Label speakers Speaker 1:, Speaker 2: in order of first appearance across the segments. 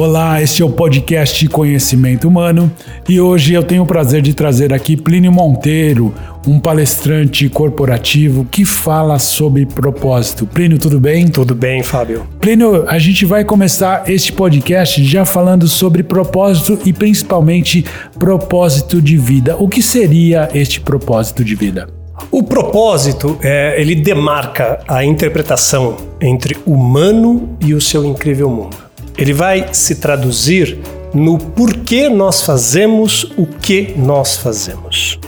Speaker 1: Olá, este é o podcast Conhecimento Humano e hoje eu tenho o prazer de trazer aqui Plínio Monteiro, um palestrante corporativo que fala sobre propósito. Plínio, tudo bem?
Speaker 2: Tudo bem, Fábio.
Speaker 1: Plínio, a gente vai começar este podcast já falando sobre propósito e principalmente propósito de vida. O que seria este propósito de vida?
Speaker 2: O propósito, é, ele demarca a interpretação entre humano e o seu incrível mundo. Ele vai se traduzir no porquê nós fazemos o que nós fazemos.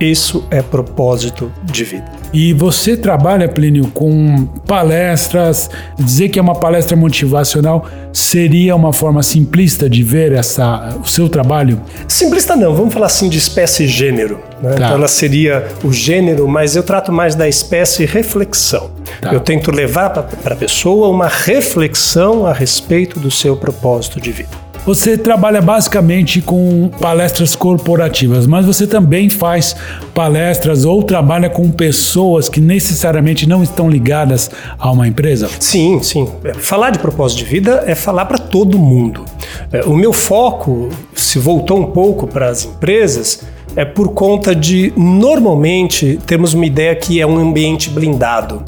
Speaker 2: Isso é propósito de vida.
Speaker 1: E você trabalha, Plínio, com palestras. Dizer que é uma palestra motivacional seria uma forma simplista de ver essa, o seu trabalho?
Speaker 2: Simplista não, vamos falar assim de espécie e gênero. Né? Tá. Então ela seria o gênero, mas eu trato mais da espécie reflexão. Tá. Eu tento levar para a pessoa uma reflexão a respeito do seu propósito de vida.
Speaker 1: Você trabalha basicamente com palestras corporativas, mas você também faz palestras ou trabalha com pessoas que necessariamente não estão ligadas a uma empresa?
Speaker 2: Sim, sim. É, falar de propósito de vida é falar para todo mundo. É, o meu foco se voltou um pouco para as empresas é por conta de, normalmente, temos uma ideia que é um ambiente blindado,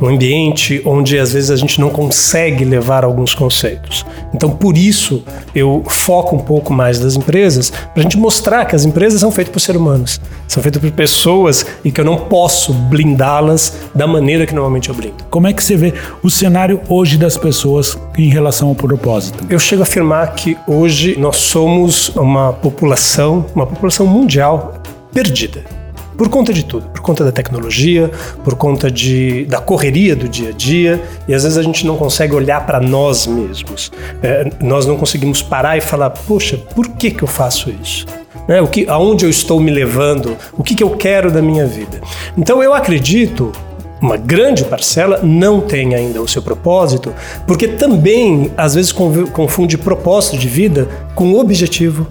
Speaker 2: um ambiente onde às vezes a gente não consegue levar alguns conceitos. Então, por isso, eu foco um pouco mais das empresas, para a gente mostrar que as empresas são feitas por seres humanos, são feitas por pessoas e que eu não posso blindá-las da maneira que normalmente eu blindo.
Speaker 1: Como é que você vê o cenário hoje das pessoas em relação ao propósito?
Speaker 2: Eu chego a afirmar que hoje nós somos uma população, uma população mundial perdida. Por conta de tudo, por conta da tecnologia, por conta de, da correria do dia a dia, e às vezes a gente não consegue olhar para nós mesmos. É, nós não conseguimos parar e falar: poxa, por que, que eu faço isso? Né? O que, aonde eu estou me levando? O que, que eu quero da minha vida? Então eu acredito uma grande parcela não tem ainda o seu propósito, porque também às vezes confunde propósito de vida com objetivo,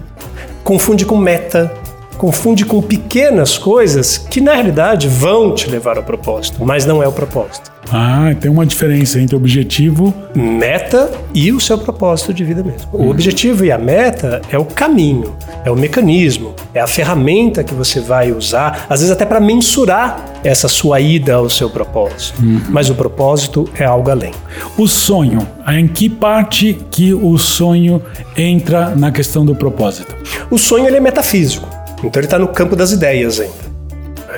Speaker 2: confunde com meta, confunde com pequenas coisas que na realidade vão te levar ao propósito, mas não é o propósito.
Speaker 1: Ah, tem uma diferença entre objetivo,
Speaker 2: meta e o seu propósito de vida mesmo. Uhum. O objetivo e a meta é o caminho, é o mecanismo, é a ferramenta que você vai usar, às vezes até para mensurar essa sua ida ao seu propósito. Uhum. Mas o propósito é algo além.
Speaker 1: O sonho, em que parte que o sonho entra na questão do propósito?
Speaker 2: O sonho ele é metafísico. Então ele está no campo das ideias ainda.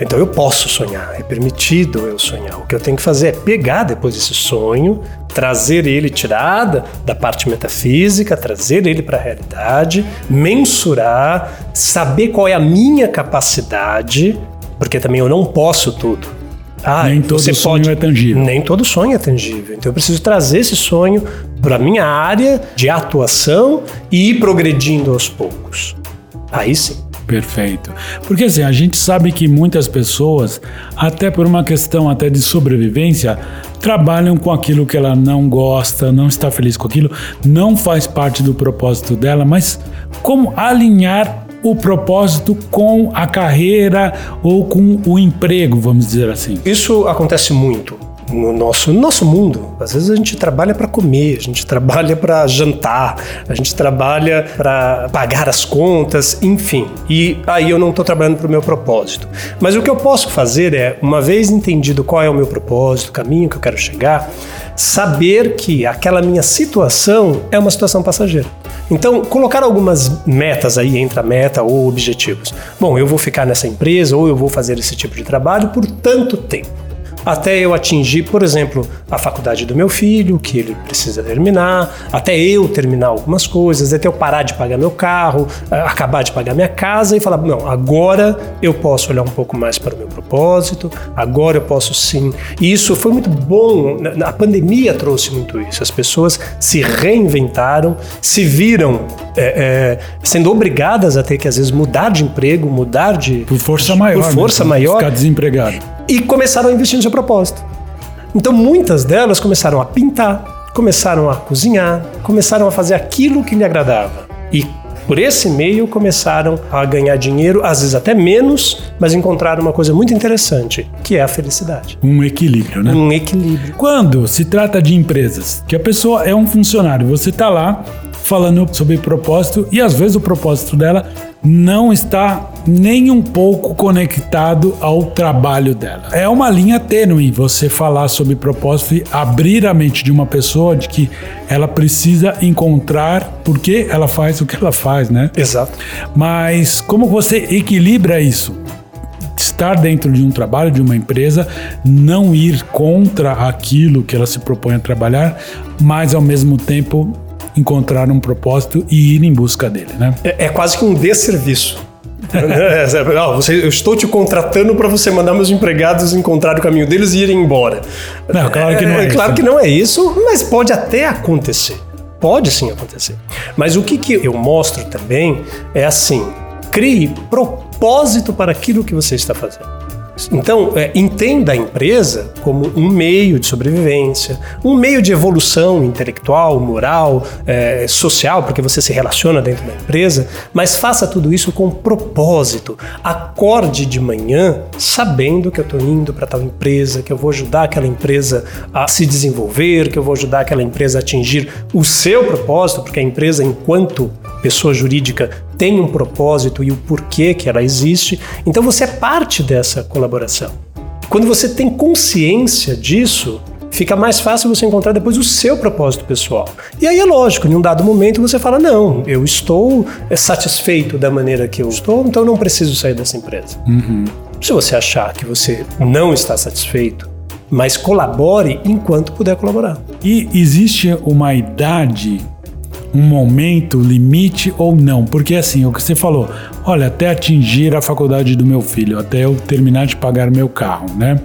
Speaker 2: Então eu posso sonhar, é permitido eu sonhar. O que eu tenho que fazer é pegar depois esse sonho, trazer ele tirada da parte metafísica, trazer ele para a realidade, mensurar, saber qual é a minha capacidade, porque também eu não posso tudo.
Speaker 1: Ah, nem todo sonho pode... é tangível.
Speaker 2: Nem todo sonho é tangível. Então eu preciso trazer esse sonho para a minha área de atuação e ir progredindo aos poucos. Aí sim.
Speaker 1: Perfeito. Porque assim, a gente sabe que muitas pessoas, até por uma questão até de sobrevivência, trabalham com aquilo que ela não gosta, não está feliz com aquilo, não faz parte do propósito dela, mas como alinhar o propósito com a carreira ou com o emprego, vamos dizer assim?
Speaker 2: Isso acontece muito no nosso, no nosso mundo. Às vezes a gente trabalha para comer, a gente trabalha para jantar, a gente trabalha para pagar as contas, enfim. E aí eu não estou trabalhando para o meu propósito. Mas o que eu posso fazer é, uma vez entendido qual é o meu propósito, o caminho que eu quero chegar, saber que aquela minha situação é uma situação passageira. Então, colocar algumas metas aí entre a meta ou objetivos. Bom, eu vou ficar nessa empresa ou eu vou fazer esse tipo de trabalho por tanto tempo até eu atingir, por exemplo, a faculdade do meu filho, que ele precisa terminar, até eu terminar algumas coisas, até eu parar de pagar meu carro, acabar de pagar minha casa e falar: não, agora eu posso olhar um pouco mais para o meu propósito, agora eu posso sim. E isso foi muito bom, a pandemia trouxe muito isso. As pessoas se reinventaram, se viram é, é, sendo obrigadas a ter que às vezes mudar de emprego, mudar de.
Speaker 1: Por força maior.
Speaker 2: Por força né? maior.
Speaker 1: Ficar desempregado
Speaker 2: e começaram a investir no seu propósito. Então muitas delas começaram a pintar, começaram a cozinhar, começaram a fazer aquilo que lhe agradava. E por esse meio começaram a ganhar dinheiro, às vezes até menos, mas encontraram uma coisa muito interessante, que é a felicidade.
Speaker 1: Um equilíbrio, né?
Speaker 2: Um equilíbrio.
Speaker 1: Quando se trata de empresas, que a pessoa é um funcionário, você está lá falando sobre propósito e às vezes o propósito dela não está nem um pouco conectado ao trabalho dela. É uma linha tênue você falar sobre propósito e abrir a mente de uma pessoa de que ela precisa encontrar por que ela faz o que ela faz, né?
Speaker 2: Exato.
Speaker 1: Mas como você equilibra isso? Estar dentro de um trabalho, de uma empresa, não ir contra aquilo que ela se propõe a trabalhar, mas ao mesmo tempo encontrar um propósito e ir em busca dele, né?
Speaker 2: É, é quase que um desserviço. É, é, não, você, eu estou te contratando para você mandar meus empregados encontrar o caminho deles e irem embora.
Speaker 1: Não, claro que não é,
Speaker 2: é
Speaker 1: isso.
Speaker 2: Claro que não é isso, mas pode até acontecer. Pode sim acontecer. Mas o que, que eu mostro também é assim: crie propósito para aquilo que você está fazendo. Então, é, entenda a empresa como um meio de sobrevivência, um meio de evolução intelectual, moral, é, social, porque você se relaciona dentro da empresa, mas faça tudo isso com propósito. Acorde de manhã sabendo que eu estou indo para tal empresa, que eu vou ajudar aquela empresa a se desenvolver, que eu vou ajudar aquela empresa a atingir o seu propósito, porque a empresa, enquanto pessoa jurídica, tem um propósito e o porquê que ela existe. Então você é parte dessa colaboração. Quando você tem consciência disso, fica mais fácil você encontrar depois o seu propósito pessoal. E aí é lógico, em um dado momento você fala: não, eu estou é, satisfeito da maneira que eu estou, então eu não preciso sair dessa empresa.
Speaker 1: Uhum.
Speaker 2: Se você achar que você não está satisfeito, mas colabore enquanto puder colaborar.
Speaker 1: E existe uma idade um momento limite ou não? Porque assim, o que você falou, olha, até atingir a faculdade do meu filho, até eu terminar de pagar meu carro, né?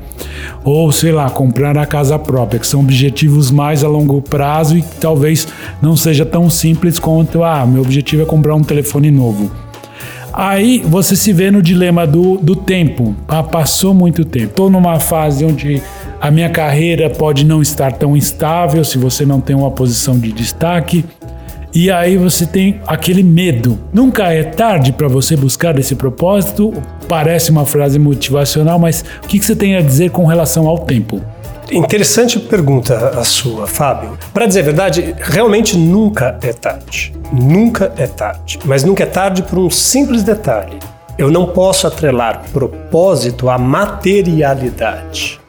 Speaker 1: Ou sei lá, comprar a casa própria, que são objetivos mais a longo prazo e que talvez não seja tão simples quanto, ah, meu objetivo é comprar um telefone novo. Aí você se vê no dilema do, do tempo. Ah, passou muito tempo. Estou numa fase onde a minha carreira pode não estar tão estável se você não tem uma posição de destaque. E aí você tem aquele medo. Nunca é tarde para você buscar esse propósito. Parece uma frase motivacional, mas o que você tem a dizer com relação ao tempo?
Speaker 2: Interessante pergunta a sua, Fábio. Para dizer a verdade, realmente nunca é tarde. Nunca é tarde. Mas nunca é tarde por um simples detalhe. Eu não posso atrelar propósito à materialidade.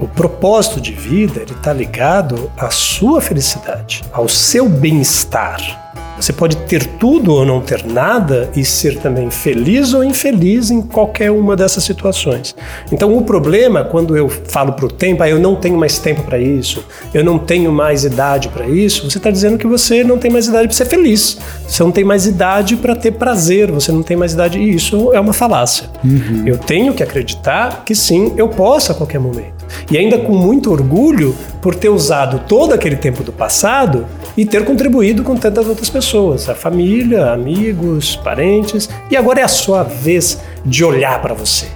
Speaker 2: O propósito de vida está ligado à sua felicidade, ao seu bem-estar. Você pode ter tudo ou não ter nada e ser também feliz ou infeliz em qualquer uma dessas situações. Então, o problema, quando eu falo para o tempo, ah, eu não tenho mais tempo para isso, eu não tenho mais idade para isso, você está dizendo que você não tem mais idade para ser feliz, você não tem mais idade para ter prazer, você não tem mais idade. E isso é uma falácia.
Speaker 1: Uhum.
Speaker 2: Eu tenho que acreditar que sim, eu posso a qualquer momento. E ainda com muito orgulho por ter usado todo aquele tempo do passado e ter contribuído com tantas outras pessoas, a família, amigos, parentes, e agora é a sua vez de olhar para você.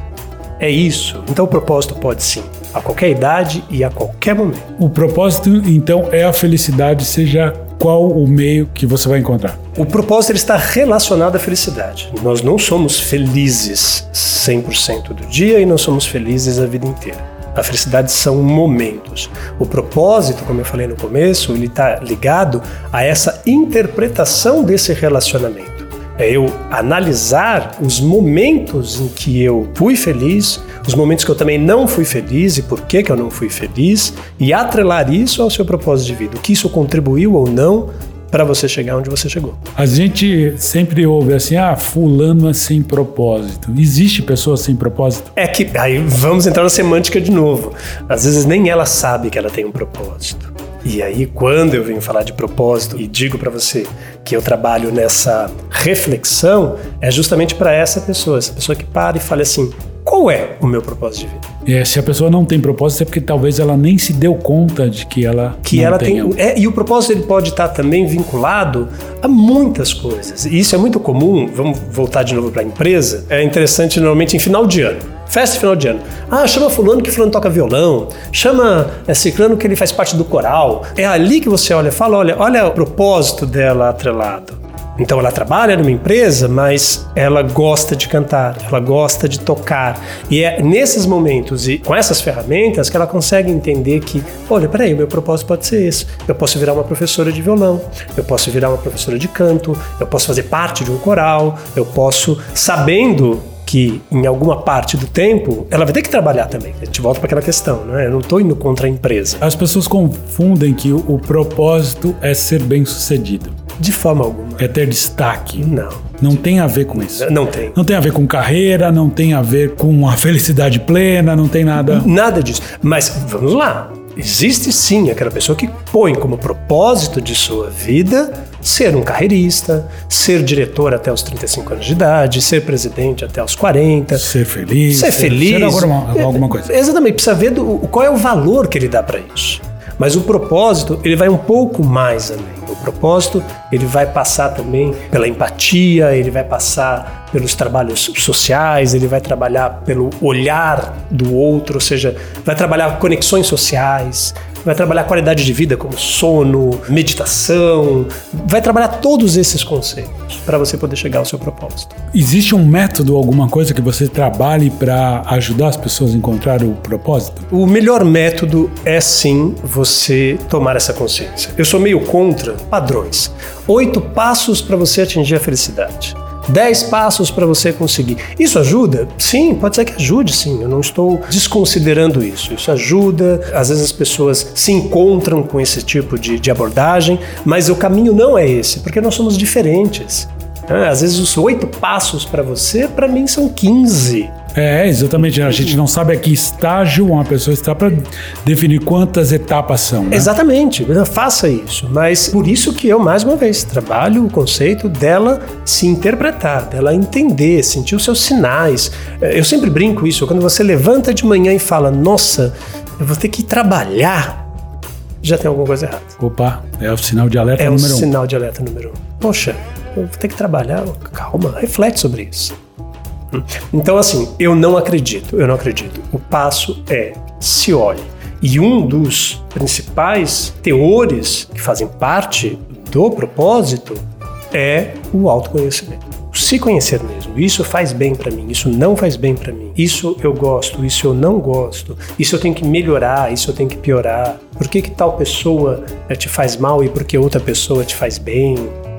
Speaker 2: É isso. Então o propósito pode sim, a qualquer idade e a qualquer momento.
Speaker 1: O propósito, então, é a felicidade, seja qual o meio que você vai encontrar.
Speaker 2: O propósito ele está relacionado à felicidade. Nós não somos felizes 100% do dia e não somos felizes a vida inteira. A felicidade são momentos. O propósito, como eu falei no começo, ele está ligado a essa interpretação desse relacionamento. É eu analisar os momentos em que eu fui feliz, os momentos que eu também não fui feliz e por que, que eu não fui feliz, e atrelar isso ao seu propósito de vida. O que isso contribuiu ou não para você chegar onde você chegou.
Speaker 1: A gente sempre ouve assim, ah, fulano é sem propósito. Existe pessoa sem propósito?
Speaker 2: É que aí vamos entrar na semântica de novo. Às vezes nem ela sabe que ela tem um propósito. E aí, quando eu venho falar de propósito e digo para você que eu trabalho nessa reflexão, é justamente para essa pessoa, essa pessoa que para e fala assim: qual é o meu propósito de vida?
Speaker 1: É, se a pessoa não tem propósito é porque talvez ela nem se deu conta de que ela
Speaker 2: que ela tenha. tem é, e o propósito ele pode estar também vinculado a muitas coisas. E isso é muito comum. Vamos voltar de novo para a empresa. É interessante normalmente em final de ano. Festa final de ano. Ah, chama fulano que fulano toca violão. Chama é, ciclano que ele faz parte do coral. É ali que você olha, fala, olha, olha o propósito dela atrelado. Então ela trabalha numa empresa, mas ela gosta de cantar, ela gosta de tocar. E é nesses momentos e com essas ferramentas que ela consegue entender que, olha, peraí, o meu propósito pode ser esse. Eu posso virar uma professora de violão, eu posso virar uma professora de canto, eu posso fazer parte de um coral, eu posso, sabendo que em alguma parte do tempo ela vai ter que trabalhar também. A gente volta para aquela questão, né? Eu não estou indo contra a empresa.
Speaker 1: As pessoas confundem que o, o propósito é ser bem sucedido.
Speaker 2: De forma alguma.
Speaker 1: É ter destaque.
Speaker 2: Não.
Speaker 1: Não tem a ver com isso.
Speaker 2: Não tem.
Speaker 1: Não tem a ver com carreira, não tem a ver com a felicidade plena, não tem nada.
Speaker 2: Nada disso. Mas vamos lá. Existe sim aquela pessoa que põe como propósito de sua vida ser um carreirista, ser diretor até os 35 anos de idade, ser presidente até os 40.
Speaker 1: Ser feliz.
Speaker 2: Ser, feliz. Ser
Speaker 1: alguma, alguma coisa.
Speaker 2: Exatamente. Precisa ver do, qual é o valor que ele dá para isso. Mas o propósito, ele vai um pouco mais além. O propósito, ele vai passar também pela empatia, ele vai passar pelos trabalhos sociais, ele vai trabalhar pelo olhar do outro, ou seja, vai trabalhar conexões sociais, vai trabalhar qualidade de vida como sono, meditação, vai trabalhar todos esses conceitos para você poder chegar ao seu propósito.
Speaker 1: Existe um método, alguma coisa que você trabalhe para ajudar as pessoas a encontrar o propósito?
Speaker 2: O melhor método é sim você tomar essa consciência. Eu sou meio contra padrões. Oito passos para você atingir a felicidade. 10 passos para você conseguir. Isso ajuda? Sim, pode ser que ajude, sim. Eu não estou desconsiderando isso. Isso ajuda. Às vezes as pessoas se encontram com esse tipo de, de abordagem, mas o caminho não é esse, porque nós somos diferentes. Ah, às vezes os oito passos para você, para mim são 15.
Speaker 1: É, exatamente. A gente não sabe a que estágio uma pessoa está para definir quantas etapas são. Né?
Speaker 2: Exatamente. Faça isso. Mas por isso que eu, mais uma vez, trabalho o conceito dela se interpretar, dela entender, sentir os seus sinais. É, eu sempre brinco isso. Quando você levanta de manhã e fala, nossa, eu vou ter que trabalhar, já tem alguma coisa errada.
Speaker 1: Opa, é o sinal de alerta
Speaker 2: é
Speaker 1: número um.
Speaker 2: É o sinal de alerta número um. Poxa, eu vou ter que trabalhar. Calma, reflete sobre isso. Então, assim, eu não acredito, eu não acredito. O passo é se olhe. E um dos principais teores que fazem parte do propósito é o autoconhecimento. Se conhecer mesmo. Isso faz bem para mim, isso não faz bem para mim. Isso eu gosto, isso eu não gosto. Isso eu tenho que melhorar, isso eu tenho que piorar. Por que, que tal pessoa eh, te faz mal e por que outra pessoa te faz bem?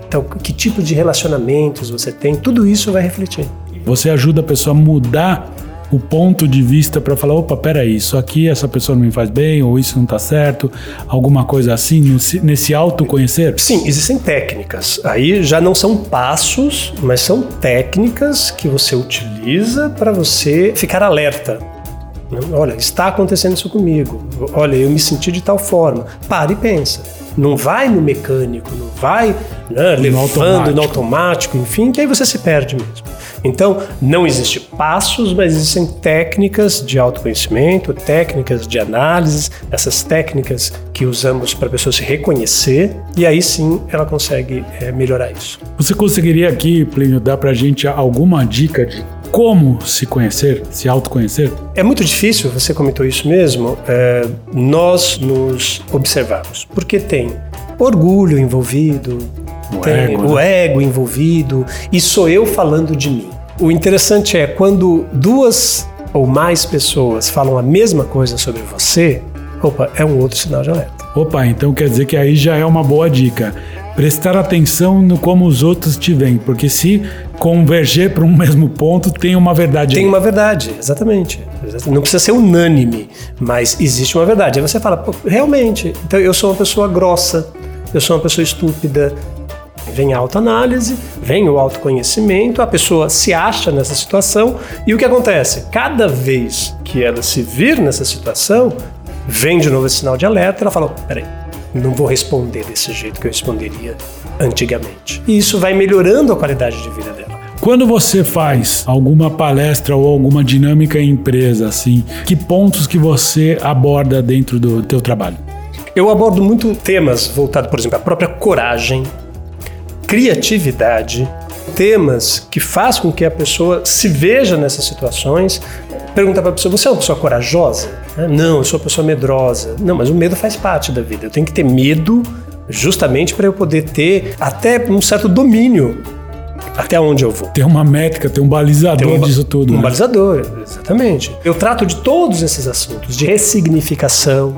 Speaker 2: Então, que tipo de relacionamentos você tem? Tudo isso vai refletir.
Speaker 1: Você ajuda a pessoa a mudar o ponto de vista para falar, opa, peraí, isso aqui essa pessoa não me faz bem, ou isso não está certo, alguma coisa assim, nesse autoconhecer?
Speaker 2: Sim, existem técnicas. Aí já não são passos, mas são técnicas que você utiliza para você ficar alerta. Olha, está acontecendo isso comigo. Olha, eu me senti de tal forma. Para e pensa. Não vai no mecânico, não vai né, levando no automático. no automático, enfim, que aí você se perde mesmo. Então, não existe passos, mas existem técnicas de autoconhecimento, técnicas de análise, essas técnicas que usamos para a pessoa se reconhecer, e aí sim ela consegue é, melhorar isso.
Speaker 1: Você conseguiria aqui, Plínio, dar para a gente alguma dica de como se conhecer, se autoconhecer?
Speaker 2: É muito difícil, você comentou isso mesmo, é, nós nos observarmos, porque tem orgulho envolvido,
Speaker 1: o
Speaker 2: tem
Speaker 1: ego,
Speaker 2: o
Speaker 1: né?
Speaker 2: ego envolvido, e sou eu falando de mim. O interessante é quando duas ou mais pessoas falam a mesma coisa sobre você, opa, é um outro sinal de alerta.
Speaker 1: Opa, então quer dizer que aí já é uma boa dica. Prestar atenção no como os outros te veem, porque se converger para um mesmo ponto, tem uma verdade.
Speaker 2: Tem aí. uma verdade, exatamente. Não precisa ser unânime, mas existe uma verdade. Aí você fala, realmente, então eu sou uma pessoa grossa, eu sou uma pessoa estúpida, Vem a autoanálise, vem o autoconhecimento, a pessoa se acha nessa situação e o que acontece? Cada vez que ela se vir nessa situação, vem de novo esse sinal de alerta, ela fala: peraí, não vou responder desse jeito que eu responderia antigamente. E isso vai melhorando a qualidade de vida dela.
Speaker 1: Quando você faz alguma palestra ou alguma dinâmica em empresa, assim, que pontos que você aborda dentro do teu trabalho?
Speaker 2: Eu abordo muito temas voltados, por exemplo, à própria coragem, criatividade, temas que faz com que a pessoa se veja nessas situações. Pergunta para a pessoa: você é uma pessoa corajosa? Não, eu sou uma pessoa medrosa. Não, mas o medo faz parte da vida. Eu tenho que ter medo justamente para eu poder ter até um certo domínio até onde eu vou.
Speaker 1: Tem uma métrica, tem um balizador tem um, disso tudo.
Speaker 2: Um né? balizador, exatamente. Eu trato de todos esses assuntos, de ressignificação,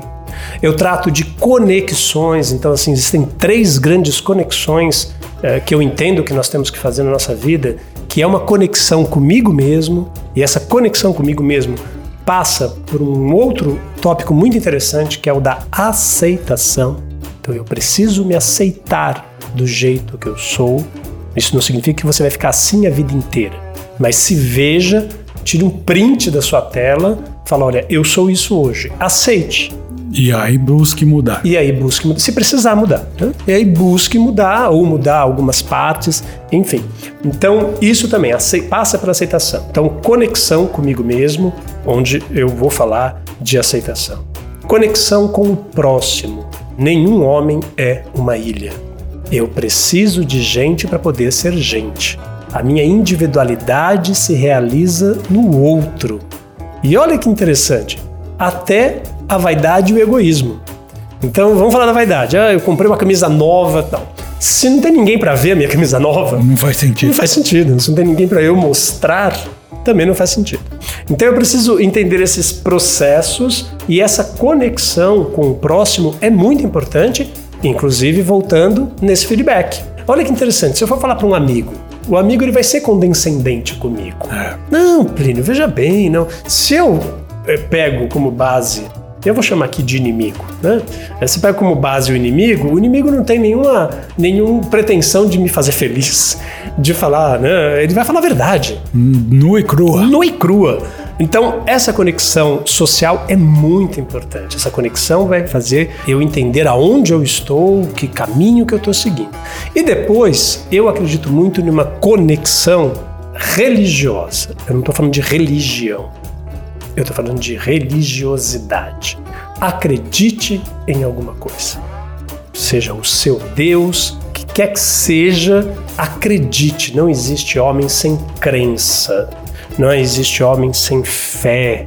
Speaker 2: eu trato de conexões, então assim, existem três grandes conexões é, que eu entendo que nós temos que fazer na nossa vida, que é uma conexão comigo mesmo, e essa conexão comigo mesmo passa por um outro tópico muito interessante, que é o da aceitação. Então eu preciso me aceitar do jeito que eu sou. Isso não significa que você vai ficar assim a vida inteira, mas se veja, tire um print da sua tela, fala, olha, eu sou isso hoje. Aceite.
Speaker 1: E aí busque mudar.
Speaker 2: E aí busque mudar, se precisar mudar. Né? E aí busque mudar ou mudar algumas partes, enfim. Então, isso também passa pela aceitação. Então, conexão comigo mesmo, onde eu vou falar de aceitação. Conexão com o próximo. Nenhum homem é uma ilha. Eu preciso de gente para poder ser gente. A minha individualidade se realiza no outro. E olha que interessante, até a vaidade e o egoísmo. Então vamos falar da vaidade. Ah, eu comprei uma camisa nova, tal. Se não tem ninguém para ver a minha camisa nova,
Speaker 1: não faz sentido.
Speaker 2: Não faz sentido. Se não tem ninguém para eu mostrar, também não faz sentido. Então eu preciso entender esses processos e essa conexão com o próximo é muito importante, inclusive voltando nesse feedback. Olha que interessante. Se eu for falar para um amigo, o amigo ele vai ser condescendente comigo. É. Não, Plínio, veja bem, não. Se eu eh, pego como base eu vou chamar aqui de inimigo, né? Você pega como base o inimigo, o inimigo não tem nenhuma, nenhuma pretensão de me fazer feliz, de falar, né? Ele vai falar a verdade.
Speaker 1: Nua e crua.
Speaker 2: Nua e crua. Então, essa conexão social é muito importante. Essa conexão vai fazer eu entender aonde eu estou, que caminho que eu estou seguindo. E depois, eu acredito muito numa conexão religiosa. Eu não estou falando de religião. Eu estou falando de religiosidade. Acredite em alguma coisa. Seja o seu Deus, que quer que seja, acredite. Não existe homem sem crença. Não existe homem sem fé.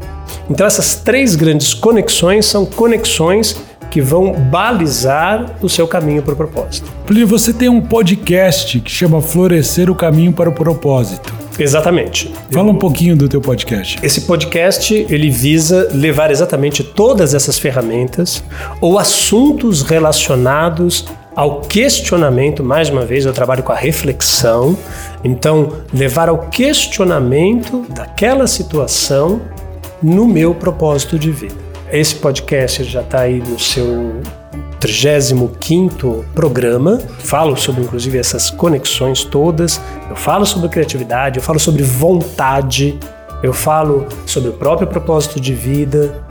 Speaker 2: Então, essas três grandes conexões são conexões que vão balizar o seu caminho para o propósito.
Speaker 1: Plínio, você tem um podcast que chama Florescer o Caminho para o Propósito.
Speaker 2: Exatamente.
Speaker 1: Fala um pouquinho do teu podcast.
Speaker 2: Esse podcast, ele visa levar exatamente todas essas ferramentas ou assuntos relacionados ao questionamento, mais uma vez eu trabalho com a reflexão, então levar ao questionamento daquela situação no meu propósito de vida. Esse podcast já está aí no seu 35 programa. Falo sobre, inclusive, essas conexões todas. Eu falo sobre criatividade, eu falo sobre vontade, eu falo sobre o próprio propósito de vida,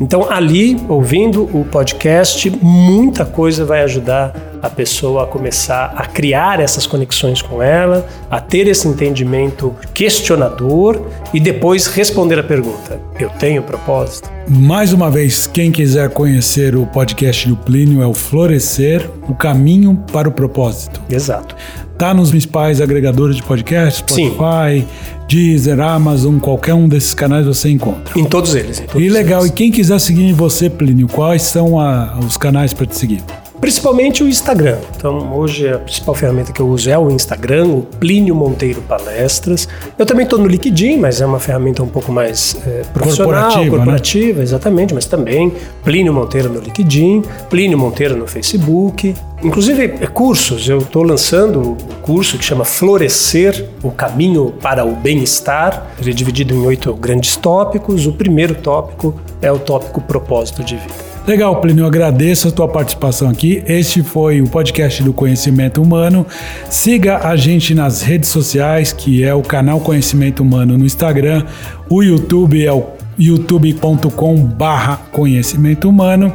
Speaker 2: então, ali, ouvindo o podcast, muita coisa vai ajudar a pessoa a começar a criar essas conexões com ela, a ter esse entendimento questionador e depois responder a pergunta: Eu tenho propósito?
Speaker 1: Mais uma vez, quem quiser conhecer o podcast do Plínio é o Florescer o Caminho para o Propósito.
Speaker 2: Exato.
Speaker 1: Tá nos principais agregadores de podcast, Spotify, Sim. Deezer, Amazon, qualquer um desses canais você encontra.
Speaker 2: Em todos eles. Em todos
Speaker 1: e legal, eles. e quem quiser seguir você, Plínio, quais são a, os canais para te seguir?
Speaker 2: Principalmente o Instagram. Então, hoje a principal ferramenta que eu uso é o Instagram, o Plínio Monteiro Palestras. Eu também estou no LinkedIn, mas é uma ferramenta um pouco mais é, profissional, corporativa, corporativa né? exatamente, mas também Plínio Monteiro no LinkedIn, Plínio Monteiro no Facebook. Inclusive, é cursos. Eu estou lançando um curso que chama Florescer, o caminho para o bem-estar. Ele é dividido em oito grandes tópicos. O primeiro tópico é o tópico propósito de vida.
Speaker 1: Legal, Plínio, agradeço a tua participação aqui. Este foi o podcast do Conhecimento Humano. Siga a gente nas redes sociais, que é o canal Conhecimento Humano no Instagram. O YouTube é o youtube.com barra conhecimento humano.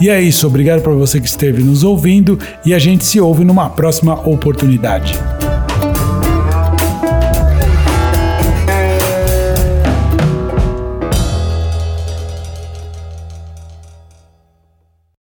Speaker 1: E é isso, obrigado para você que esteve nos ouvindo e a gente se ouve numa próxima oportunidade.